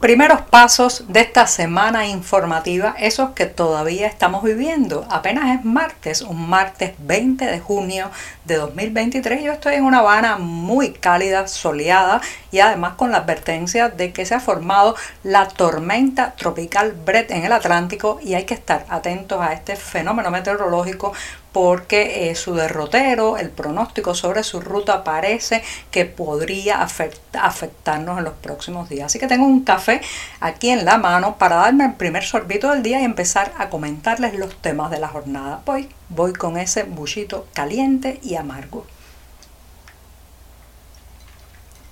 Primeros pasos de esta semana informativa, esos que todavía estamos viviendo. Apenas es martes, un martes 20 de junio de 2023. Yo estoy en una Habana muy cálida, soleada y además con la advertencia de que se ha formado la tormenta tropical Brett en el Atlántico y hay que estar atentos a este fenómeno meteorológico porque eh, su derrotero, el pronóstico sobre su ruta parece que podría afectarnos en los próximos días. Así que tengo un café aquí en la mano para darme el primer sorbito del día y empezar a comentarles los temas de la jornada. Voy, voy con ese bullito caliente y amargo.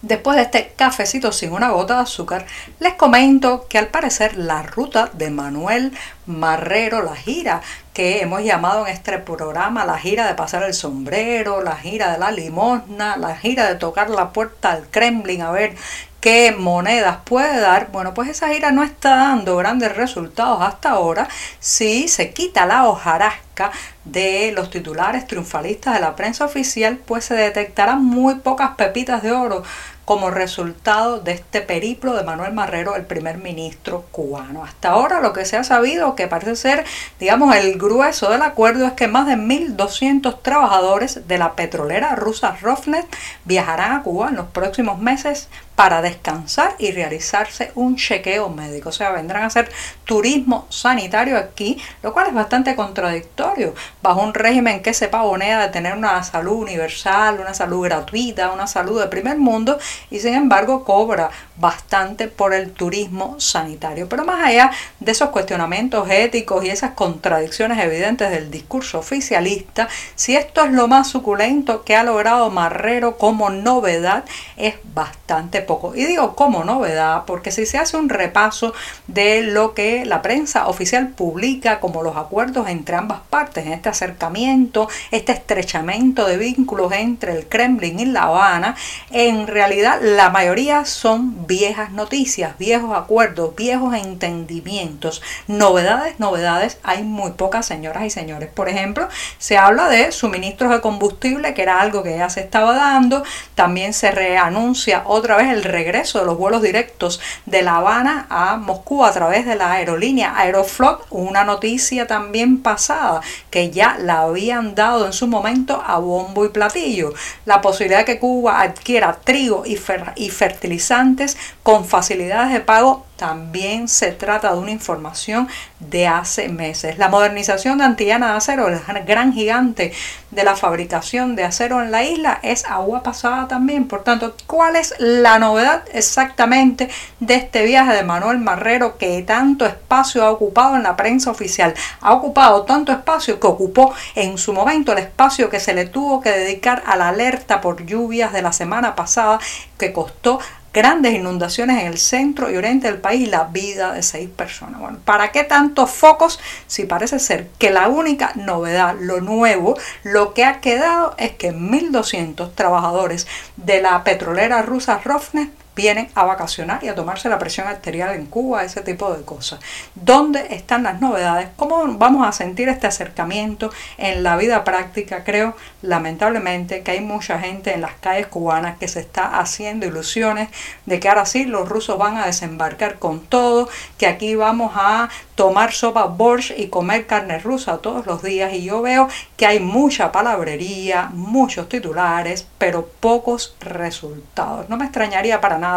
Después de este cafecito sin una gota de azúcar, les comento que al parecer la ruta de Manuel Marrero, la gira que hemos llamado en este programa la gira de pasar el sombrero, la gira de la limosna, la gira de tocar la puerta al Kremlin a ver qué monedas puede dar, bueno, pues esa gira no está dando grandes resultados hasta ahora. Si se quita la hojarasca de los titulares triunfalistas de la prensa oficial, pues se detectarán muy pocas pepitas de oro como resultado de este periplo de Manuel Marrero, el primer ministro cubano. Hasta ahora lo que se ha sabido, que parece ser, digamos, el grueso del acuerdo es que más de 1.200 trabajadores de la petrolera rusa Rosneft viajarán a Cuba en los próximos meses para descansar y realizarse un chequeo médico. O sea, vendrán a hacer turismo sanitario aquí, lo cual es bastante contradictorio bajo un régimen que se pavonea de tener una salud universal, una salud gratuita, una salud de primer mundo y sin embargo cobra bastante por el turismo sanitario. Pero más allá de esos cuestionamientos éticos y esas contradicciones evidentes del discurso oficialista, si esto es lo más suculento que ha logrado Marrero como novedad, es bastante poco. Y digo como novedad porque si se hace un repaso de lo que la prensa oficial publica como los acuerdos entre ambas partes en este acercamiento, este estrechamiento de vínculos entre el Kremlin y La Habana, en realidad la mayoría son viejas noticias, viejos acuerdos, viejos entendimientos, novedades, novedades, hay muy pocas señoras y señores. Por ejemplo, se habla de suministros de combustible, que era algo que ya se estaba dando, también se reanuncia otra vez el el regreso de los vuelos directos de La Habana a Moscú a través de la aerolínea Aeroflot, una noticia también pasada que ya la habían dado en su momento a bombo y platillo. La posibilidad de que Cuba adquiera trigo y, y fertilizantes con facilidades de pago también se trata de una información de hace meses. La modernización de Antillana de Acero, el gran gigante de la fabricación de acero en la isla, es agua pasada también. Por tanto, ¿cuál es la novedad exactamente de este viaje de Manuel Marrero que tanto espacio ha ocupado en la prensa oficial? Ha ocupado tanto espacio que ocupó en su momento el espacio que se le tuvo que dedicar a la alerta por lluvias de la semana pasada que costó grandes inundaciones en el centro y oriente del país y la vida de seis personas. Bueno, ¿para qué tantos focos si parece ser que la única novedad, lo nuevo, lo que ha quedado es que 1.200 trabajadores de la petrolera rusa Rosneft vienen a vacacionar y a tomarse la presión arterial en Cuba, ese tipo de cosas. ¿Dónde están las novedades? ¿Cómo vamos a sentir este acercamiento en la vida práctica? Creo, lamentablemente, que hay mucha gente en las calles cubanas que se está haciendo ilusiones de que ahora sí los rusos van a desembarcar con todo, que aquí vamos a tomar sopa borsch y comer carne rusa todos los días y yo veo que hay mucha palabrería, muchos titulares, pero pocos resultados. No me extrañaría para nada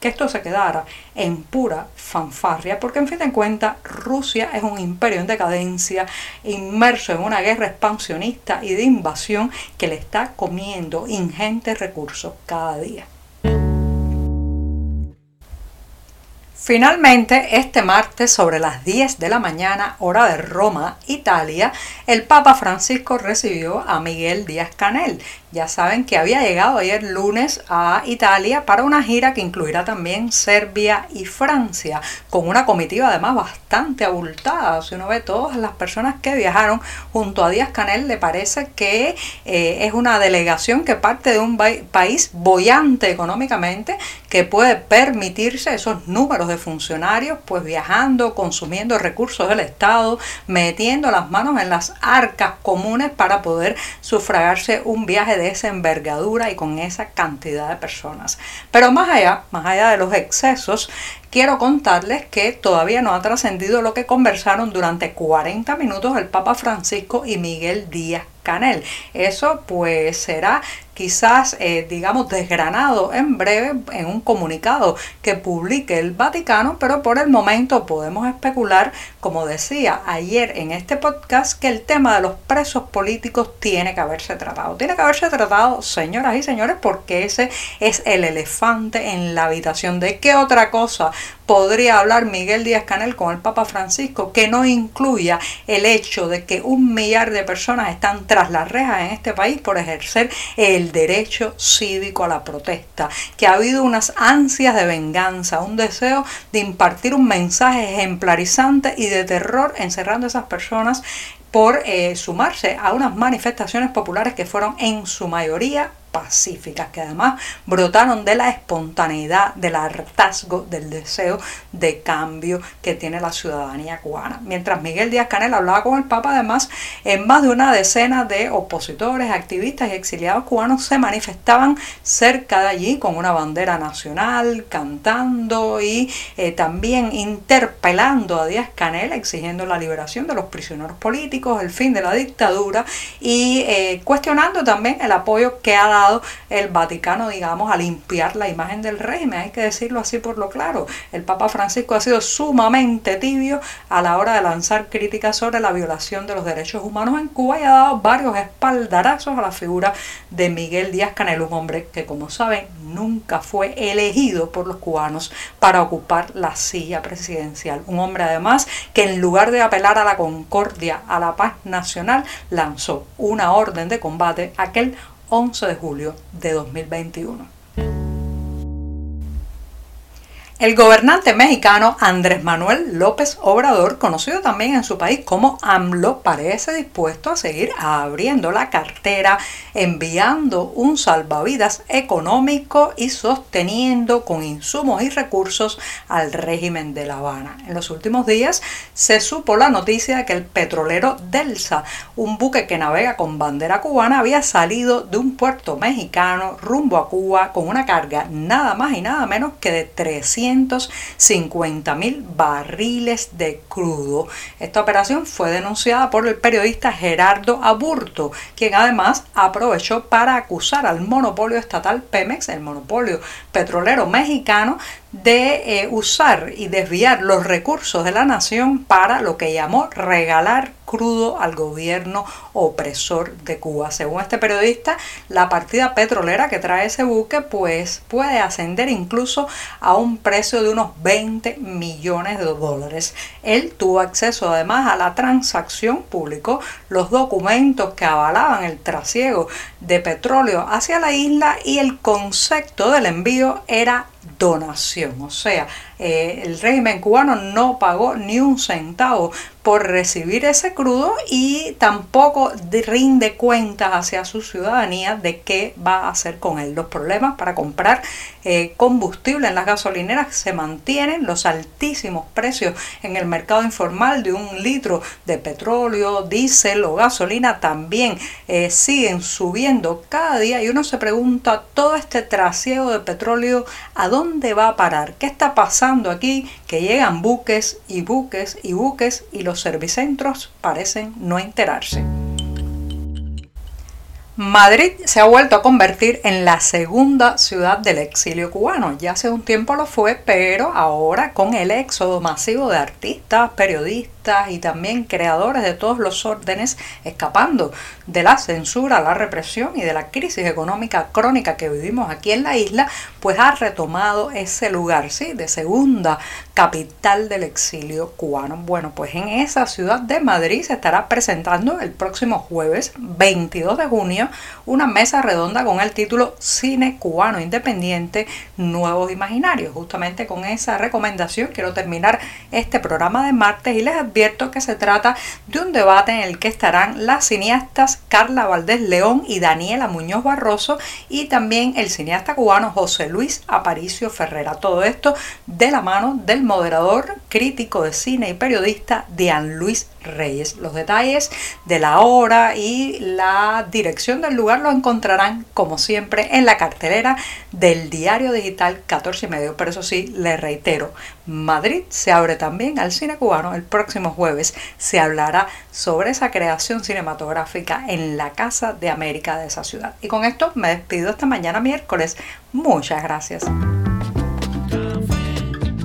que esto se quedara en pura fanfarria, porque en fin de cuentas Rusia es un imperio en decadencia, inmerso en una guerra expansionista y de invasión que le está comiendo ingentes recursos cada día. Finalmente, este martes sobre las 10 de la mañana, hora de Roma, Italia, el Papa Francisco recibió a Miguel Díaz Canel, ya saben que había llegado ayer lunes a Italia para una gira que incluirá también Serbia y Francia, con una comitiva además bastante abultada. Si uno ve todas las personas que viajaron junto a Díaz Canel, le parece que eh, es una delegación que parte de un país bollante económicamente, que puede permitirse esos números de funcionarios, pues viajando, consumiendo recursos del Estado, metiendo las manos en las arcas comunes para poder sufragarse un viaje de esa envergadura y con esa cantidad de personas. Pero más allá, más allá de los excesos, quiero contarles que todavía no ha trascendido lo que conversaron durante 40 minutos el Papa Francisco y Miguel Díaz Canel. Eso pues será quizás, eh, digamos, desgranado en breve en un comunicado que publique el Vaticano, pero por el momento podemos especular, como decía ayer en este podcast, que el tema de los presos políticos tiene que haberse tratado. Tiene que haberse tratado, señoras y señores, porque ese es el elefante en la habitación. ¿De qué otra cosa podría hablar Miguel Díaz Canel con el Papa Francisco que no incluya el hecho de que un millar de personas están tras las rejas en este país por ejercer el derecho cívico a la protesta, que ha habido unas ansias de venganza, un deseo de impartir un mensaje ejemplarizante y de terror encerrando a esas personas por eh, sumarse a unas manifestaciones populares que fueron en su mayoría pacíficas, que además brotaron de la espontaneidad, del hartazgo, del deseo de cambio que tiene la ciudadanía cubana. Mientras Miguel Díaz Canel hablaba con el Papa, además, en más de una decena de opositores, activistas y exiliados cubanos se manifestaban cerca de allí con una bandera nacional, cantando y eh, también interpelando a Díaz Canel, exigiendo la liberación de los prisioneros políticos, el fin de la dictadura y eh, cuestionando también el apoyo que ha dado el Vaticano, digamos, a limpiar la imagen del régimen, hay que decirlo así por lo claro. El Papa Francisco ha sido sumamente tibio a la hora de lanzar críticas sobre la violación de los derechos humanos en Cuba y ha dado varios espaldarazos a la figura de Miguel Díaz Canel, un hombre que, como saben, nunca fue elegido por los cubanos para ocupar la silla presidencial. Un hombre además que en lugar de apelar a la concordia, a la paz nacional, lanzó una orden de combate aquel 11 de julio de 2021. El gobernante mexicano Andrés Manuel López Obrador, conocido también en su país como AMLO, parece dispuesto a seguir abriendo la cartera, enviando un salvavidas económico y sosteniendo con insumos y recursos al régimen de La Habana. En los últimos días se supo la noticia de que el petrolero Delsa, un buque que navega con bandera cubana, había salido de un puerto mexicano rumbo a Cuba con una carga nada más y nada menos que de 300 50 mil barriles de crudo. Esta operación fue denunciada por el periodista Gerardo Aburto, quien además aprovechó para acusar al monopolio estatal Pemex, el monopolio petrolero mexicano, de eh, usar y desviar los recursos de la nación para lo que llamó regalar crudo al gobierno opresor de Cuba. Según este periodista, la partida petrolera que trae ese buque pues puede ascender incluso a un precio de unos 20 millones de dólares. Él tuvo acceso además a la transacción, publicó los documentos que avalaban el trasiego de petróleo hacia la isla y el concepto del envío era donación. O sea, eh, el régimen cubano no pagó ni un centavo por recibir ese crudo y tampoco rinde cuentas hacia su ciudadanía de qué va a hacer con él. Los problemas para comprar eh, combustible en las gasolineras se mantienen, los altísimos precios en el mercado informal de un litro de petróleo, diésel o gasolina también eh, siguen subiendo cada día y uno se pregunta todo este trasiego de petróleo a dónde va a parar, qué está pasando aquí que llegan buques y buques y buques y los servicentros parecen no enterarse. Madrid se ha vuelto a convertir en la segunda ciudad del exilio cubano. Ya hace un tiempo lo fue, pero ahora con el éxodo masivo de artistas, periodistas, y también creadores de todos los órdenes escapando de la censura, la represión y de la crisis económica crónica que vivimos aquí en la isla, pues ha retomado ese lugar, ¿sí? De segunda capital del exilio cubano. Bueno, pues en esa ciudad de Madrid se estará presentando el próximo jueves 22 de junio una mesa redonda con el título Cine cubano independiente, nuevos imaginarios. Justamente con esa recomendación quiero terminar este programa de martes y les que se trata de un debate en el que estarán las cineastas Carla Valdés León y Daniela Muñoz Barroso y también el cineasta cubano José Luis Aparicio Ferrera. Todo esto de la mano del moderador, crítico de cine y periodista Dian Luis Reyes. Los detalles de la hora y la dirección del lugar lo encontrarán como siempre en la cartelera del diario digital 14 y medio. Pero eso sí, le reitero, Madrid se abre también al cine cubano. El próximo jueves se hablará sobre esa creación cinematográfica en la Casa de América de esa ciudad. Y con esto me despido esta mañana miércoles. Muchas gracias.